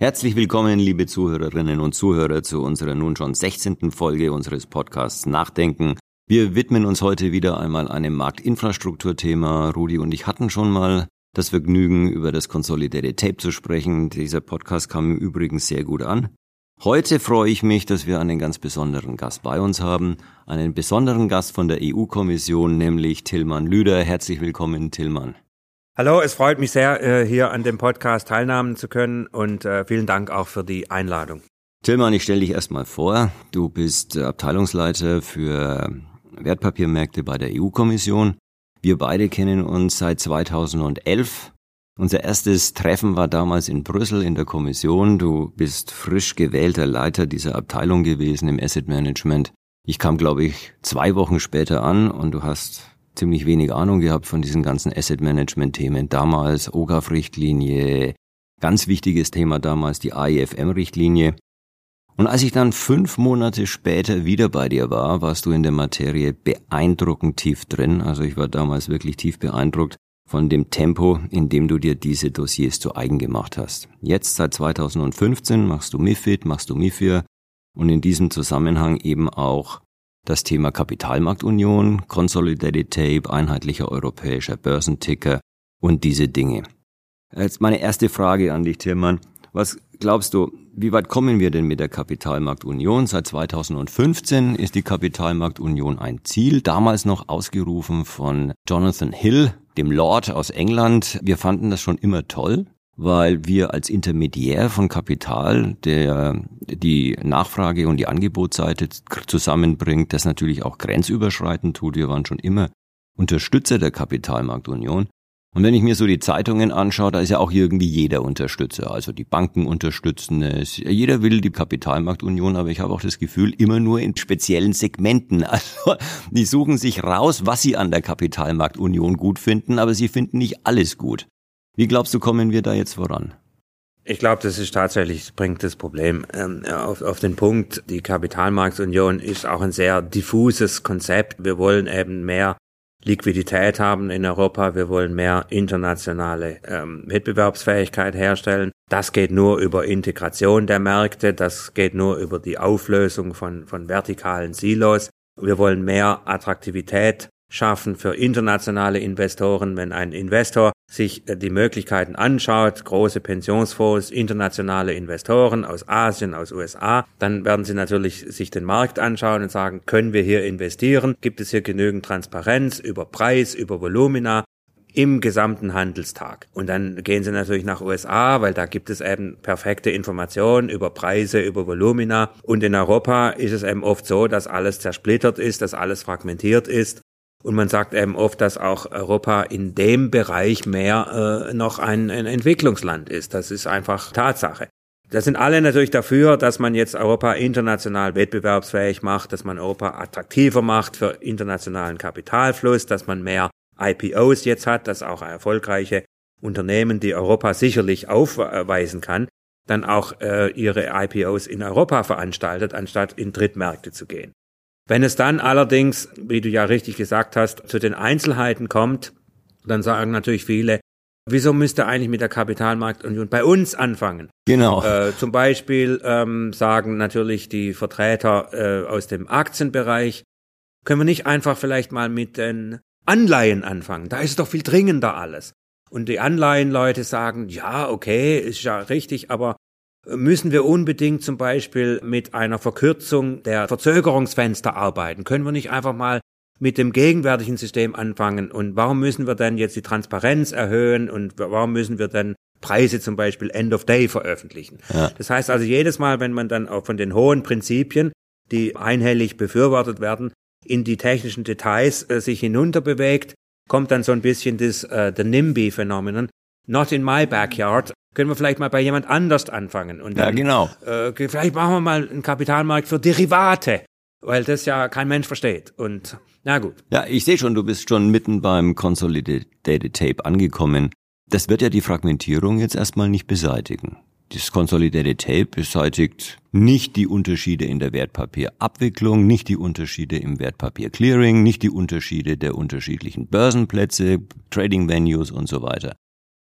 Herzlich willkommen, liebe Zuhörerinnen und Zuhörer, zu unserer nun schon 16. Folge unseres Podcasts Nachdenken. Wir widmen uns heute wieder einmal einem Marktinfrastrukturthema. Rudi und ich hatten schon mal das Vergnügen, über das Consolidated Tape zu sprechen. Dieser Podcast kam im Übrigen sehr gut an. Heute freue ich mich, dass wir einen ganz besonderen Gast bei uns haben. Einen besonderen Gast von der EU-Kommission, nämlich Tillmann Lüder. Herzlich willkommen, Tillmann. Hallo, es freut mich sehr, äh, hier an dem Podcast teilnehmen zu können und äh, vielen Dank auch für die Einladung. Tillmann, ich stelle dich erstmal vor. Du bist Abteilungsleiter für Wertpapiermärkte bei der EU-Kommission. Wir beide kennen uns seit 2011. Unser erstes Treffen war damals in Brüssel in der Kommission. Du bist frisch gewählter Leiter dieser Abteilung gewesen im Asset Management. Ich kam, glaube ich, zwei Wochen später an und du hast ziemlich wenig Ahnung gehabt von diesen ganzen Asset Management Themen. Damals OGAF-Richtlinie, ganz wichtiges Thema damals die AIFM-Richtlinie. Und als ich dann fünf Monate später wieder bei dir war, warst du in der Materie beeindruckend tief drin. Also ich war damals wirklich tief beeindruckt von dem Tempo, in dem du dir diese Dossiers zu eigen gemacht hast. Jetzt seit 2015 machst du MIFID, machst du MIFIR und in diesem Zusammenhang eben auch das Thema Kapitalmarktunion, Consolidated Tape, einheitlicher europäischer Börsenticker und diese Dinge. Jetzt meine erste Frage an dich, Tillmann. Was glaubst du, wie weit kommen wir denn mit der Kapitalmarktunion? Seit 2015 ist die Kapitalmarktunion ein Ziel, damals noch ausgerufen von Jonathan Hill, dem Lord aus England. Wir fanden das schon immer toll weil wir als Intermediär von Kapital, der die Nachfrage und die Angebotsseite zusammenbringt, das natürlich auch grenzüberschreitend tut. Wir waren schon immer Unterstützer der Kapitalmarktunion. Und wenn ich mir so die Zeitungen anschaue, da ist ja auch irgendwie jeder Unterstützer. Also die Banken unterstützen es. Jeder will die Kapitalmarktunion, aber ich habe auch das Gefühl, immer nur in speziellen Segmenten. Also die suchen sich raus, was sie an der Kapitalmarktunion gut finden, aber sie finden nicht alles gut. Wie glaubst du, kommen wir da jetzt voran? Ich glaube, das ist tatsächlich, bringt das Problem ähm, auf, auf den Punkt. Die Kapitalmarktunion ist auch ein sehr diffuses Konzept. Wir wollen eben mehr Liquidität haben in Europa. Wir wollen mehr internationale ähm, Wettbewerbsfähigkeit herstellen. Das geht nur über Integration der Märkte. Das geht nur über die Auflösung von, von vertikalen Silos. Wir wollen mehr Attraktivität schaffen für internationale Investoren. Wenn ein Investor sich äh, die Möglichkeiten anschaut, große Pensionsfonds, internationale Investoren aus Asien, aus USA, dann werden sie natürlich sich den Markt anschauen und sagen, können wir hier investieren? Gibt es hier genügend Transparenz über Preis, über Volumina? im gesamten Handelstag. Und dann gehen sie natürlich nach USA, weil da gibt es eben perfekte Informationen über Preise, über Volumina. Und in Europa ist es eben oft so, dass alles zersplittert ist, dass alles fragmentiert ist und man sagt eben oft, dass auch Europa in dem Bereich mehr äh, noch ein, ein Entwicklungsland ist. Das ist einfach Tatsache. Da sind alle natürlich dafür, dass man jetzt Europa international wettbewerbsfähig macht, dass man Europa attraktiver macht für internationalen Kapitalfluss, dass man mehr IPOs jetzt hat, dass auch erfolgreiche Unternehmen, die Europa sicherlich aufweisen kann, dann auch äh, ihre IPOs in Europa veranstaltet, anstatt in Drittmärkte zu gehen. Wenn es dann allerdings, wie du ja richtig gesagt hast, zu den Einzelheiten kommt, dann sagen natürlich viele, wieso müsste eigentlich mit der Kapitalmarktunion bei uns anfangen? Genau. Äh, zum Beispiel ähm, sagen natürlich die Vertreter äh, aus dem Aktienbereich, können wir nicht einfach vielleicht mal mit den Anleihen anfangen? Da ist es doch viel dringender alles. Und die Anleihenleute sagen, ja, okay, ist ja richtig, aber Müssen wir unbedingt zum Beispiel mit einer Verkürzung der Verzögerungsfenster arbeiten? Können wir nicht einfach mal mit dem gegenwärtigen System anfangen? Und warum müssen wir denn jetzt die Transparenz erhöhen? Und warum müssen wir denn Preise zum Beispiel End of Day veröffentlichen? Ja. Das heißt also jedes Mal, wenn man dann auch von den hohen Prinzipien, die einhellig befürwortet werden, in die technischen Details äh, sich hinunterbewegt, kommt dann so ein bisschen das äh, the NIMBY-Phänomen. Not in my backyard können wir vielleicht mal bei jemand anders anfangen. Und dann, ja, genau. Äh, vielleicht machen wir mal einen Kapitalmarkt für Derivate, weil das ja kein Mensch versteht. Und na gut. Ja, ich sehe schon, du bist schon mitten beim Consolidated Tape angekommen. Das wird ja die Fragmentierung jetzt erstmal nicht beseitigen. Das Consolidated Tape beseitigt nicht die Unterschiede in der Wertpapierabwicklung, nicht die Unterschiede im Wertpapierclearing, nicht die Unterschiede der unterschiedlichen Börsenplätze, Trading Venues und so weiter.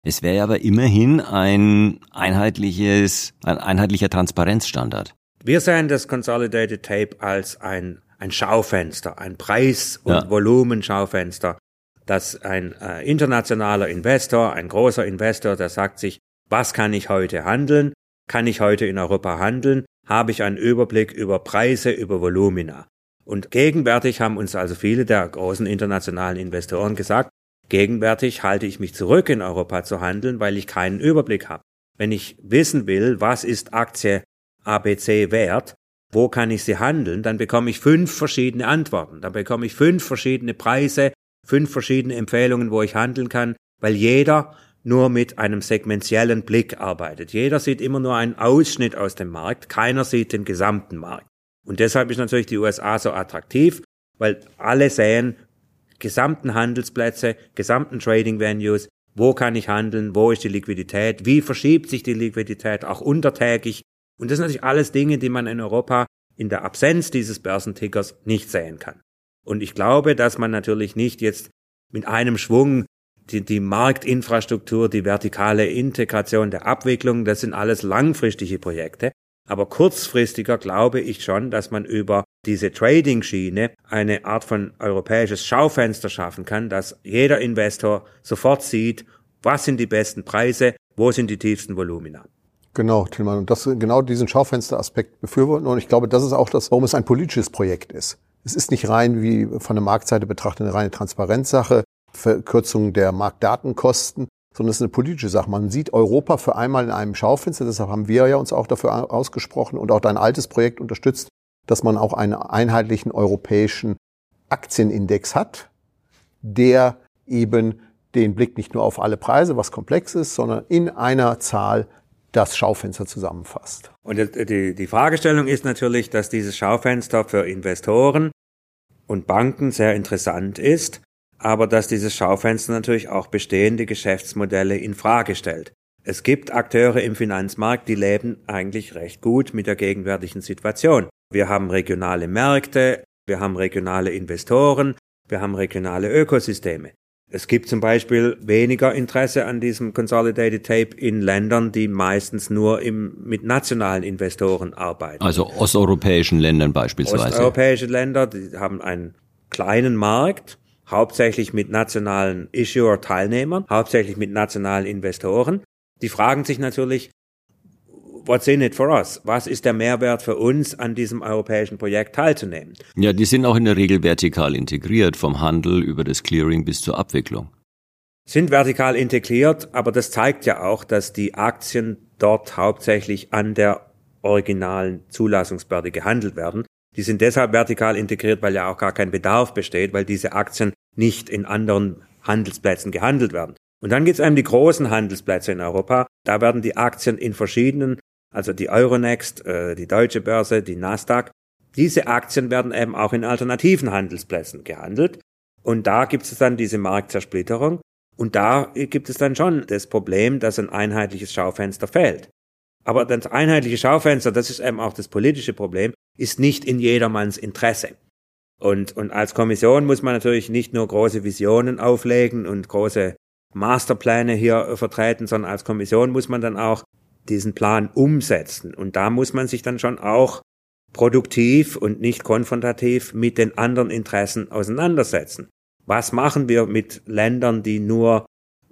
Es wäre aber immerhin ein einheitliches, ein einheitlicher Transparenzstandard. Wir sehen das Consolidated Tape als ein, ein Schaufenster, ein Preis- und ja. Volumenschaufenster, dass ein äh, internationaler Investor, ein großer Investor, der sagt sich, was kann ich heute handeln? Kann ich heute in Europa handeln? Habe ich einen Überblick über Preise, über Volumina? Und gegenwärtig haben uns also viele der großen internationalen Investoren gesagt, gegenwärtig halte ich mich zurück, in Europa zu handeln, weil ich keinen Überblick habe. Wenn ich wissen will, was ist Aktie ABC wert, wo kann ich sie handeln, dann bekomme ich fünf verschiedene Antworten. Dann bekomme ich fünf verschiedene Preise, fünf verschiedene Empfehlungen, wo ich handeln kann, weil jeder nur mit einem segmentiellen Blick arbeitet. Jeder sieht immer nur einen Ausschnitt aus dem Markt, keiner sieht den gesamten Markt. Und deshalb ist natürlich die USA so attraktiv, weil alle sehen gesamten Handelsplätze, gesamten Trading Venues, wo kann ich handeln, wo ist die Liquidität, wie verschiebt sich die Liquidität auch untertägig. Und das sind natürlich alles Dinge, die man in Europa in der Absenz dieses Börsentickers nicht sehen kann. Und ich glaube, dass man natürlich nicht jetzt mit einem Schwung die, die Marktinfrastruktur, die vertikale Integration der Abwicklung, das sind alles langfristige Projekte. Aber kurzfristiger glaube ich schon, dass man über diese Trading-Schiene eine Art von europäisches Schaufenster schaffen kann, dass jeder Investor sofort sieht, was sind die besten Preise, wo sind die tiefsten Volumina. Genau, Tillmann. Und das, genau diesen Schaufensteraspekt befürworten. Und ich glaube, das ist auch das, warum es ein politisches Projekt ist. Es ist nicht rein, wie von der Marktseite betrachtet, eine reine Transparenzsache, Verkürzung der Marktdatenkosten, sondern es ist eine politische Sache. Man sieht Europa für einmal in einem Schaufenster, deshalb haben wir ja uns auch dafür ausgesprochen und auch dein altes Projekt unterstützt, dass man auch einen einheitlichen europäischen Aktienindex hat, der eben den Blick nicht nur auf alle Preise, was komplex ist, sondern in einer Zahl das Schaufenster zusammenfasst. Und die, die Fragestellung ist natürlich, dass dieses Schaufenster für Investoren und Banken sehr interessant ist, aber dass dieses Schaufenster natürlich auch bestehende Geschäftsmodelle in Frage stellt. Es gibt Akteure im Finanzmarkt, die leben eigentlich recht gut mit der gegenwärtigen Situation. Wir haben regionale Märkte, wir haben regionale Investoren, wir haben regionale Ökosysteme. Es gibt zum Beispiel weniger Interesse an diesem Consolidated Tape in Ländern, die meistens nur im, mit nationalen Investoren arbeiten. Also osteuropäischen Ländern beispielsweise. Osteuropäische Länder, die haben einen kleinen Markt, hauptsächlich mit nationalen Issuer-Teilnehmern, hauptsächlich mit nationalen Investoren. Die fragen sich natürlich, what's in it for us? Was ist der Mehrwert für uns, an diesem europäischen Projekt teilzunehmen? Ja, die sind auch in der Regel vertikal integriert, vom Handel über das Clearing bis zur Abwicklung. Sind vertikal integriert, aber das zeigt ja auch, dass die Aktien dort hauptsächlich an der originalen Zulassungsbehörde gehandelt werden. Die sind deshalb vertikal integriert, weil ja auch gar kein Bedarf besteht, weil diese Aktien nicht in anderen Handelsplätzen gehandelt werden. Und dann gibt es einem die großen Handelsplätze in Europa. Da werden die Aktien in verschiedenen, also die Euronext, äh, die Deutsche Börse, die Nasdaq, diese Aktien werden eben auch in alternativen Handelsplätzen gehandelt. Und da gibt es dann diese Marktzersplitterung. Und da gibt es dann schon das Problem, dass ein einheitliches Schaufenster fehlt. Aber das einheitliche Schaufenster, das ist eben auch das politische Problem, ist nicht in jedermanns Interesse. Und, und als Kommission muss man natürlich nicht nur große Visionen auflegen und große Masterpläne hier vertreten, sondern als Kommission muss man dann auch diesen Plan umsetzen. Und da muss man sich dann schon auch produktiv und nicht konfrontativ mit den anderen Interessen auseinandersetzen. Was machen wir mit Ländern, die nur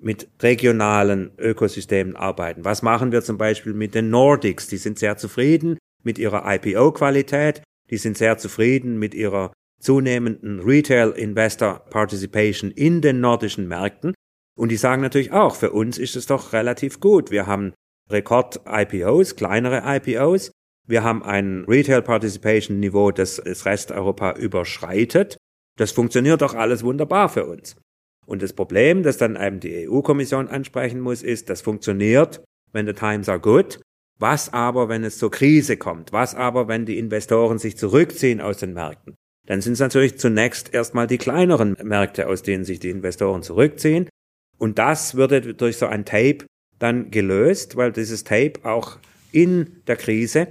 mit regionalen Ökosystemen arbeiten? Was machen wir zum Beispiel mit den Nordics? Die sind sehr zufrieden mit ihrer IPO-Qualität, die sind sehr zufrieden mit ihrer zunehmenden Retail Investor Participation in den nordischen Märkten. Und die sagen natürlich auch, für uns ist es doch relativ gut. Wir haben Rekord-IPOs, kleinere IPOs. Wir haben ein Retail Participation Niveau, das das Rest Europa überschreitet. Das funktioniert doch alles wunderbar für uns. Und das Problem, das dann eben die EU-Kommission ansprechen muss, ist, das funktioniert, wenn the times are good. Was aber, wenn es zur Krise kommt? Was aber, wenn die Investoren sich zurückziehen aus den Märkten? Dann sind es natürlich zunächst erstmal die kleineren Märkte, aus denen sich die Investoren zurückziehen. Und das würde durch so ein Tape dann gelöst, weil dieses Tape auch in der Krise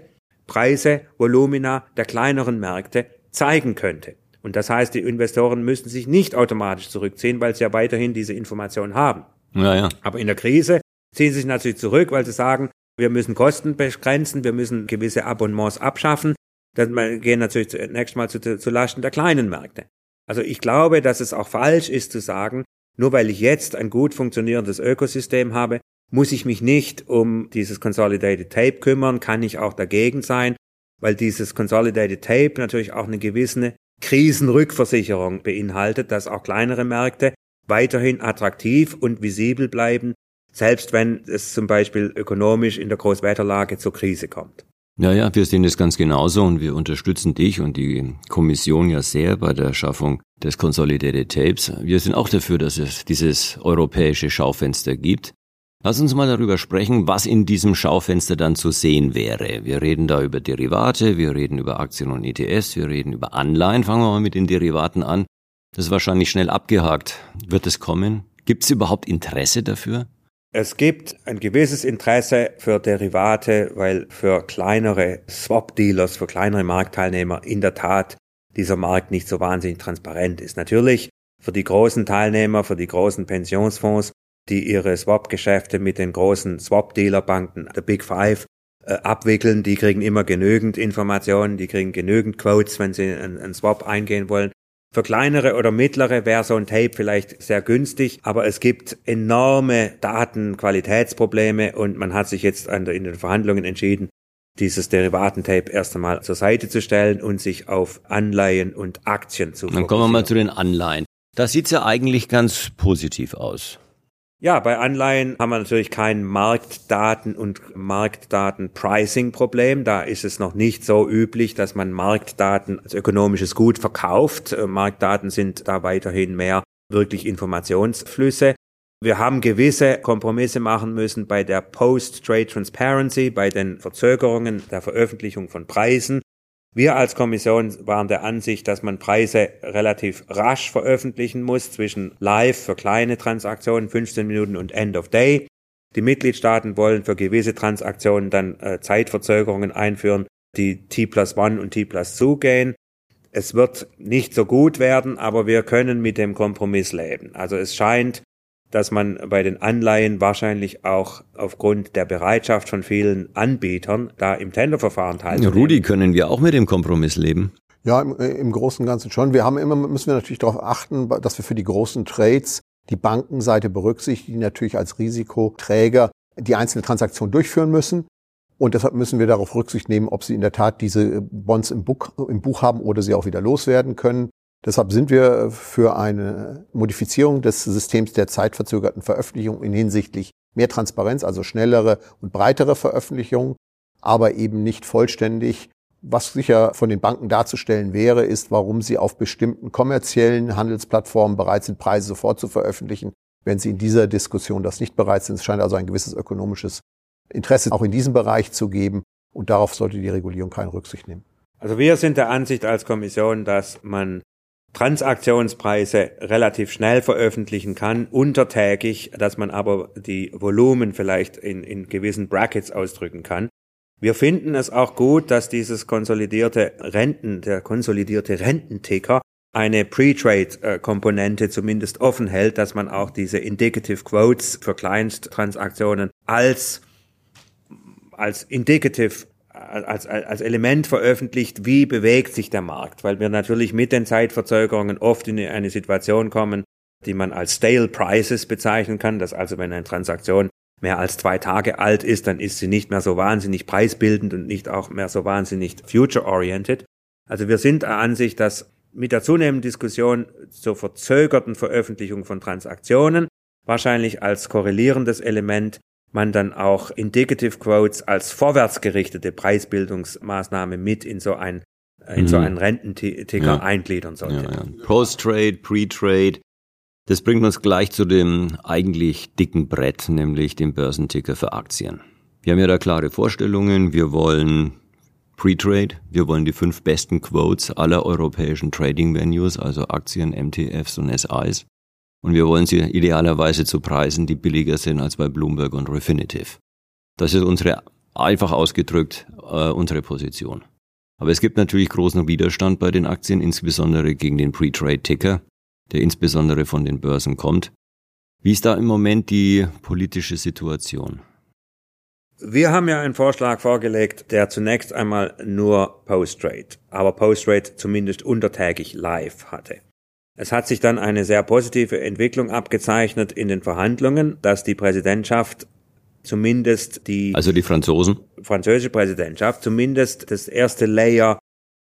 Preise, Volumina der kleineren Märkte zeigen könnte. Und das heißt, die Investoren müssen sich nicht automatisch zurückziehen, weil sie ja weiterhin diese Information haben. Ja, ja. Aber in der Krise ziehen sie sich natürlich zurück, weil sie sagen, wir müssen Kosten begrenzen, wir müssen gewisse Abonnements abschaffen. Dann gehen natürlich zunächst mal zu, zu Lasten der kleinen Märkte. Also ich glaube, dass es auch falsch ist zu sagen, nur weil ich jetzt ein gut funktionierendes Ökosystem habe, muss ich mich nicht um dieses Consolidated Tape kümmern, kann ich auch dagegen sein, weil dieses Consolidated Tape natürlich auch eine gewisse Krisenrückversicherung beinhaltet, dass auch kleinere Märkte weiterhin attraktiv und visibel bleiben, selbst wenn es zum Beispiel ökonomisch in der Großwetterlage zur Krise kommt. Ja, ja, wir sehen das ganz genauso und wir unterstützen dich und die Kommission ja sehr bei der Schaffung des Consolidated Tapes. Wir sind auch dafür, dass es dieses europäische Schaufenster gibt. Lass uns mal darüber sprechen, was in diesem Schaufenster dann zu sehen wäre. Wir reden da über Derivate, wir reden über Aktien und ETS, wir reden über Anleihen. Fangen wir mal mit den Derivaten an. Das ist wahrscheinlich schnell abgehakt. Wird es kommen? Gibt es überhaupt Interesse dafür? Es gibt ein gewisses Interesse für Derivate, weil für kleinere Swap-Dealers, für kleinere Marktteilnehmer in der Tat dieser Markt nicht so wahnsinnig transparent ist. Natürlich für die großen Teilnehmer, für die großen Pensionsfonds die ihre Swap-Geschäfte mit den großen Swap-Dealer-Banken, der Big Five, äh, abwickeln. Die kriegen immer genügend Informationen, die kriegen genügend Quotes, wenn sie einen, einen Swap eingehen wollen. Für kleinere oder mittlere wäre so ein Tape vielleicht sehr günstig, aber es gibt enorme Datenqualitätsprobleme und man hat sich jetzt in den Verhandlungen entschieden, dieses Derivatentape erst einmal zur Seite zu stellen und sich auf Anleihen und Aktien zu fokussieren. Dann kommen wir mal zu den Anleihen. Das sieht ja eigentlich ganz positiv aus. Ja, bei Anleihen haben wir natürlich kein Marktdaten- und Marktdaten-Pricing-Problem. Da ist es noch nicht so üblich, dass man Marktdaten als ökonomisches Gut verkauft. Äh, Marktdaten sind da weiterhin mehr wirklich Informationsflüsse. Wir haben gewisse Kompromisse machen müssen bei der Post-Trade Transparency, bei den Verzögerungen der Veröffentlichung von Preisen. Wir als Kommission waren der Ansicht, dass man Preise relativ rasch veröffentlichen muss zwischen Live für kleine Transaktionen 15 Minuten und End of Day. Die Mitgliedstaaten wollen für gewisse Transaktionen dann äh, Zeitverzögerungen einführen, die T plus One und T plus Two gehen. Es wird nicht so gut werden, aber wir können mit dem Kompromiss leben. Also es scheint dass man bei den Anleihen wahrscheinlich auch aufgrund der Bereitschaft von vielen Anbietern da im Tenderverfahren teilnehmen. Rudi, können wir auch mit dem Kompromiss leben? Ja, im, äh, im Großen und Ganzen schon. Wir haben immer, müssen wir natürlich darauf achten, dass wir für die großen Trades die Bankenseite berücksichtigen, die natürlich als Risikoträger die einzelne Transaktion durchführen müssen. Und deshalb müssen wir darauf Rücksicht nehmen, ob sie in der Tat diese Bonds im Buch, im Buch haben oder sie auch wieder loswerden können. Deshalb sind wir für eine Modifizierung des Systems der zeitverzögerten Veröffentlichung in hinsichtlich mehr Transparenz, also schnellere und breitere Veröffentlichungen, aber eben nicht vollständig. Was sicher von den Banken darzustellen wäre, ist, warum sie auf bestimmten kommerziellen Handelsplattformen bereit sind, Preise sofort zu veröffentlichen, wenn sie in dieser Diskussion das nicht bereit sind. Es scheint also ein gewisses ökonomisches Interesse auch in diesem Bereich zu geben und darauf sollte die Regulierung keine Rücksicht nehmen. Also wir sind der Ansicht als Kommission, dass man Transaktionspreise relativ schnell veröffentlichen kann, untertägig, dass man aber die Volumen vielleicht in, in gewissen Brackets ausdrücken kann. Wir finden es auch gut, dass dieses konsolidierte Renten, der konsolidierte Rententicker eine Pre-Trade-Komponente zumindest offen hält, dass man auch diese Indicative Quotes für Kleinsttransaktionen als als Indicative als, als Element veröffentlicht, wie bewegt sich der Markt, weil wir natürlich mit den Zeitverzögerungen oft in eine Situation kommen, die man als Stale Prices bezeichnen kann, dass also wenn eine Transaktion mehr als zwei Tage alt ist, dann ist sie nicht mehr so wahnsinnig preisbildend und nicht auch mehr so wahnsinnig future-oriented. Also wir sind der Ansicht, dass mit der zunehmenden Diskussion zur verzögerten Veröffentlichung von Transaktionen wahrscheinlich als korrelierendes Element man dann auch Indicative Quotes als vorwärtsgerichtete Preisbildungsmaßnahme mit in so ein in mhm. so einen Rententicker ja. eingliedern sollte. Ja, ja. Post-Trade, Pre-Trade. Das bringt uns gleich zu dem eigentlich dicken Brett, nämlich dem Börsenticker für Aktien. Wir haben ja da klare Vorstellungen. Wir wollen Pre-Trade. Wir wollen die fünf besten Quotes aller europäischen Trading-Venues, also Aktien, MTFs und SIs und wir wollen sie idealerweise zu Preisen, die billiger sind als bei Bloomberg und Refinitiv. Das ist unsere, einfach ausgedrückt, äh, unsere Position. Aber es gibt natürlich großen Widerstand bei den Aktien, insbesondere gegen den Pre-Trade-Ticker, der insbesondere von den Börsen kommt. Wie ist da im Moment die politische Situation? Wir haben ja einen Vorschlag vorgelegt, der zunächst einmal nur Post-Trade, aber Post-Trade zumindest untertägig live hatte. Es hat sich dann eine sehr positive Entwicklung abgezeichnet in den Verhandlungen, dass die Präsidentschaft zumindest die also die Franzosen französische Präsidentschaft zumindest das erste Layer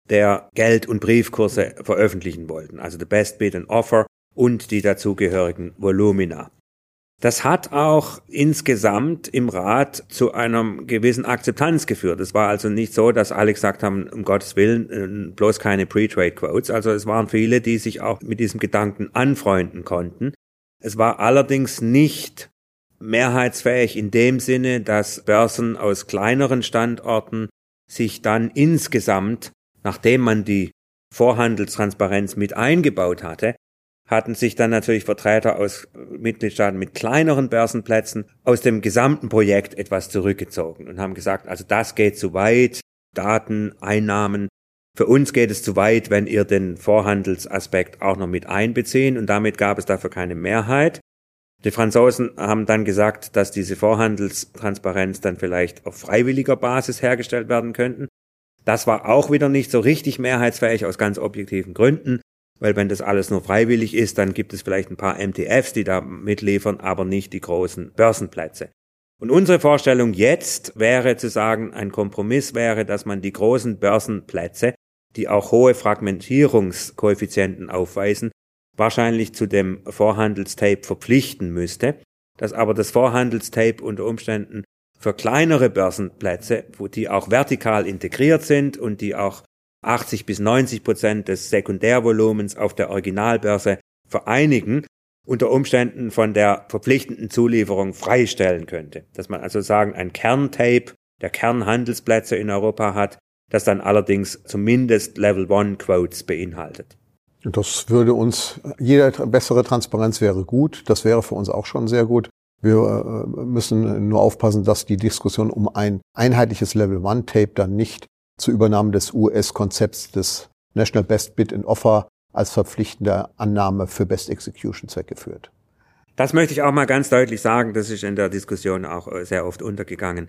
der Geld- und Briefkurse veröffentlichen wollten, also the best bid and offer und die dazugehörigen Volumina. Das hat auch insgesamt im Rat zu einer gewissen Akzeptanz geführt. Es war also nicht so, dass alle gesagt haben, um Gottes Willen, äh, bloß keine Pre-Trade-Quotes. Also es waren viele, die sich auch mit diesem Gedanken anfreunden konnten. Es war allerdings nicht mehrheitsfähig in dem Sinne, dass Börsen aus kleineren Standorten sich dann insgesamt, nachdem man die Vorhandelstransparenz mit eingebaut hatte, hatten sich dann natürlich Vertreter aus Mitgliedstaaten mit kleineren Börsenplätzen aus dem gesamten Projekt etwas zurückgezogen und haben gesagt, also das geht zu weit, Daten, Einnahmen, für uns geht es zu weit, wenn ihr den Vorhandelsaspekt auch noch mit einbeziehen und damit gab es dafür keine Mehrheit. Die Franzosen haben dann gesagt, dass diese Vorhandelstransparenz dann vielleicht auf freiwilliger Basis hergestellt werden könnten. Das war auch wieder nicht so richtig mehrheitsfähig aus ganz objektiven Gründen. Weil wenn das alles nur freiwillig ist, dann gibt es vielleicht ein paar MTFs, die da mitliefern, aber nicht die großen Börsenplätze. Und unsere Vorstellung jetzt wäre zu sagen, ein Kompromiss wäre, dass man die großen Börsenplätze, die auch hohe Fragmentierungskoeffizienten aufweisen, wahrscheinlich zu dem Vorhandelstape verpflichten müsste, dass aber das Vorhandelstape unter Umständen für kleinere Börsenplätze, wo die auch vertikal integriert sind und die auch 80 bis 90 Prozent des Sekundärvolumens auf der Originalbörse vereinigen, unter Umständen von der verpflichtenden Zulieferung freistellen könnte. Dass man also sagen, ein Kerntape der Kernhandelsplätze in Europa hat, das dann allerdings zumindest Level One Quotes beinhaltet. Das würde uns, jede bessere Transparenz wäre gut. Das wäre für uns auch schon sehr gut. Wir äh, müssen nur aufpassen, dass die Diskussion um ein einheitliches Level One Tape dann nicht zur Übernahme des US-Konzepts des National Best Bid and Offer als verpflichtende Annahme für Best Execution Zwecke führt. Das möchte ich auch mal ganz deutlich sagen, das ist in der Diskussion auch äh, sehr oft untergegangen.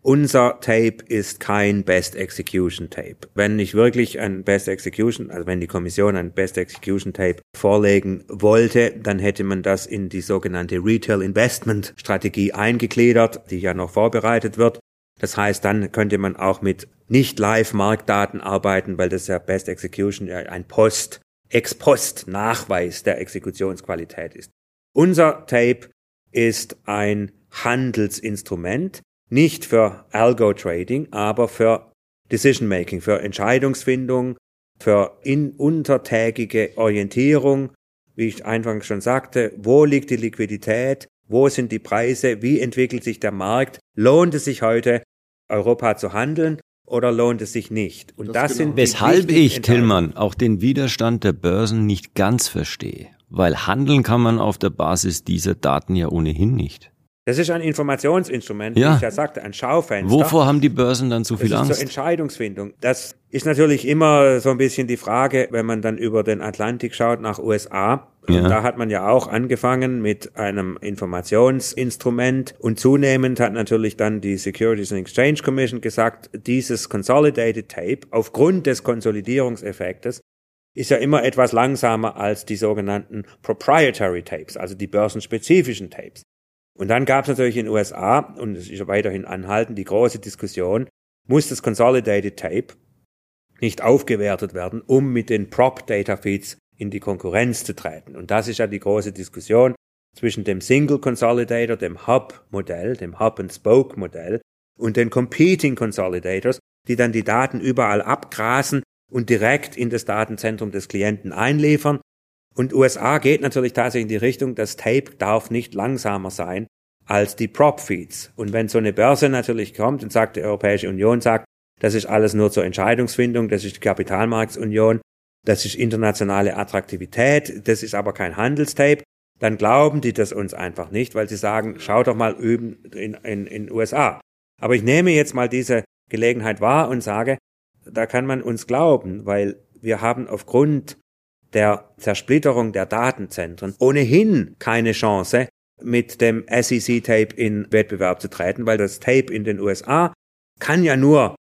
Unser Tape ist kein Best Execution Tape. Wenn ich wirklich ein Best Execution, also wenn die Kommission ein Best Execution Tape vorlegen wollte, dann hätte man das in die sogenannte Retail Investment Strategie eingegliedert, die ja noch vorbereitet wird. Das heißt, dann könnte man auch mit nicht Live-Marktdaten arbeiten, weil das ja Best Execution ein Post, Ex-Post-Nachweis der Exekutionsqualität ist. Unser Tape ist ein Handelsinstrument, nicht für Algo-Trading, aber für Decision-Making, für Entscheidungsfindung, für in untertägige Orientierung, wie ich einfach schon sagte, wo liegt die Liquidität, wo sind die Preise? Wie entwickelt sich der Markt? Lohnt es sich heute, Europa zu handeln oder lohnt es sich nicht? Und das, das genau. sind weshalb ich Tillmann auch den Widerstand der Börsen nicht ganz verstehe, weil handeln kann man auf der Basis dieser Daten ja ohnehin nicht. Das ist ein Informationsinstrument, ja. wie ich ja sagte, ein Schaufenster. Wovor haben die Börsen dann so viel das Angst? Zur Entscheidungsfindung. Das ist natürlich immer so ein bisschen die Frage, wenn man dann über den Atlantik schaut nach USA. Ja. Da hat man ja auch angefangen mit einem Informationsinstrument und zunehmend hat natürlich dann die Securities and Exchange Commission gesagt, dieses Consolidated Tape aufgrund des Konsolidierungseffektes ist ja immer etwas langsamer als die sogenannten Proprietary Tapes, also die börsenspezifischen Tapes. Und dann gab es natürlich in den USA, und es ist weiterhin anhalten, die große Diskussion, muss das Consolidated Tape nicht aufgewertet werden, um mit den Prop Data Feeds in die Konkurrenz zu treten. Und das ist ja die große Diskussion zwischen dem Single Consolidator, dem Hub Modell, dem Hub and Spoke Modell und den Competing Consolidators, die dann die Daten überall abgrasen und direkt in das Datenzentrum des Klienten einliefern und USA geht natürlich tatsächlich in die Richtung, das Tape darf nicht langsamer sein als die Prop-Feeds. Und wenn so eine Börse natürlich kommt und sagt, die Europäische Union sagt, das ist alles nur zur Entscheidungsfindung, das ist die Kapitalmarktsunion, das ist internationale Attraktivität, das ist aber kein Handelstape, dann glauben die das uns einfach nicht, weil sie sagen, schau doch mal üben in, in, in USA. Aber ich nehme jetzt mal diese Gelegenheit wahr und sage, da kann man uns glauben, weil wir haben aufgrund der Zersplitterung der Datenzentren ohnehin keine Chance, mit dem SEC-Tape in Wettbewerb zu treten, weil das Tape in den USA kann ja nur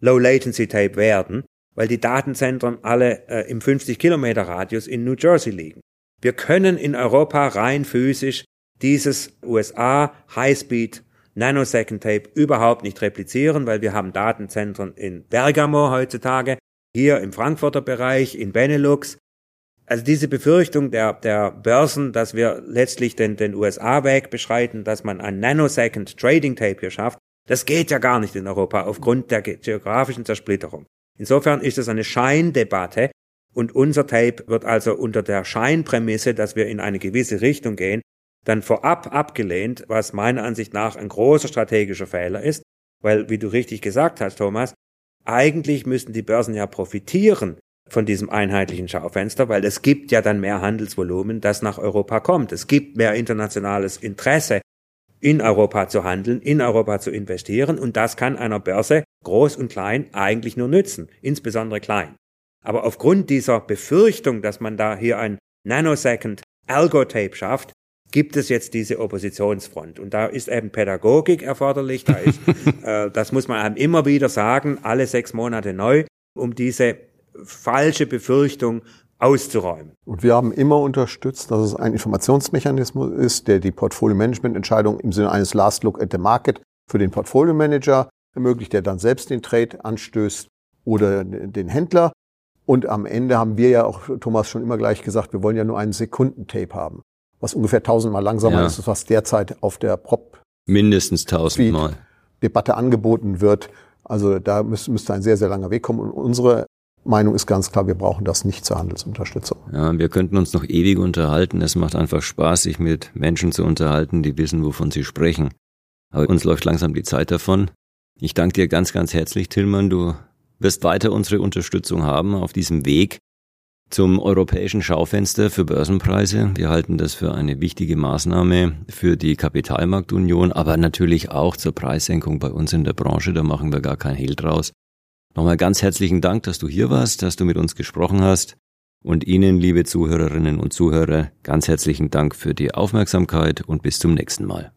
Low-Latency-Tape werden, weil die Datenzentren alle äh, im 50 Kilometer Radius in New Jersey liegen. Wir können in Europa rein physisch dieses USA High-Speed Nanosecond Tape überhaupt nicht replizieren, weil wir haben Datenzentren in Bergamo heutzutage, hier im Frankfurter Bereich, in Benelux. Also diese Befürchtung der, der Börsen, dass wir letztlich den, den USA-Weg beschreiten, dass man ein Nanosecond Trading Tape hier schafft, das geht ja gar nicht in Europa aufgrund der geografischen Zersplitterung. Insofern ist es eine Scheindebatte und unser Tape wird also unter der Scheinprämisse, dass wir in eine gewisse Richtung gehen, dann vorab abgelehnt, was meiner Ansicht nach ein großer strategischer Fehler ist, weil, wie du richtig gesagt hast, Thomas, eigentlich müssten die Börsen ja profitieren von diesem einheitlichen Schaufenster, weil es gibt ja dann mehr Handelsvolumen, das nach Europa kommt. Es gibt mehr internationales Interesse, in Europa zu handeln, in Europa zu investieren und das kann einer Börse, groß und klein, eigentlich nur nützen, insbesondere klein. Aber aufgrund dieser Befürchtung, dass man da hier ein Nanosecond Algo-Tape schafft, gibt es jetzt diese Oppositionsfront. Und da ist eben Pädagogik erforderlich, da ist, äh, das muss man einem immer wieder sagen, alle sechs Monate neu, um diese falsche Befürchtung auszuräumen. Und wir haben immer unterstützt, dass es ein Informationsmechanismus ist, der die Portfolio-Management-Entscheidung im Sinne eines Last Look at the Market für den Portfolio-Manager ermöglicht, der dann selbst den Trade anstößt oder den Händler. Und am Ende haben wir ja auch, Thomas, schon immer gleich gesagt, wir wollen ja nur einen Sekundentape haben was ungefähr tausendmal langsamer ja. ist, was derzeit auf der Prop mindestens tausendmal Debatte angeboten wird. Also da müsste, müsste ein sehr, sehr langer Weg kommen. Und unsere Meinung ist ganz klar, wir brauchen das nicht zur Handelsunterstützung. Ja, wir könnten uns noch ewig unterhalten. Es macht einfach Spaß, sich mit Menschen zu unterhalten, die wissen, wovon sie sprechen. Aber uns läuft langsam die Zeit davon. Ich danke dir ganz, ganz herzlich, Tillmann. Du wirst weiter unsere Unterstützung haben auf diesem Weg zum europäischen Schaufenster für Börsenpreise. Wir halten das für eine wichtige Maßnahme für die Kapitalmarktunion, aber natürlich auch zur Preissenkung bei uns in der Branche. Da machen wir gar kein Hehl draus. Nochmal ganz herzlichen Dank, dass du hier warst, dass du mit uns gesprochen hast. Und Ihnen, liebe Zuhörerinnen und Zuhörer, ganz herzlichen Dank für die Aufmerksamkeit und bis zum nächsten Mal.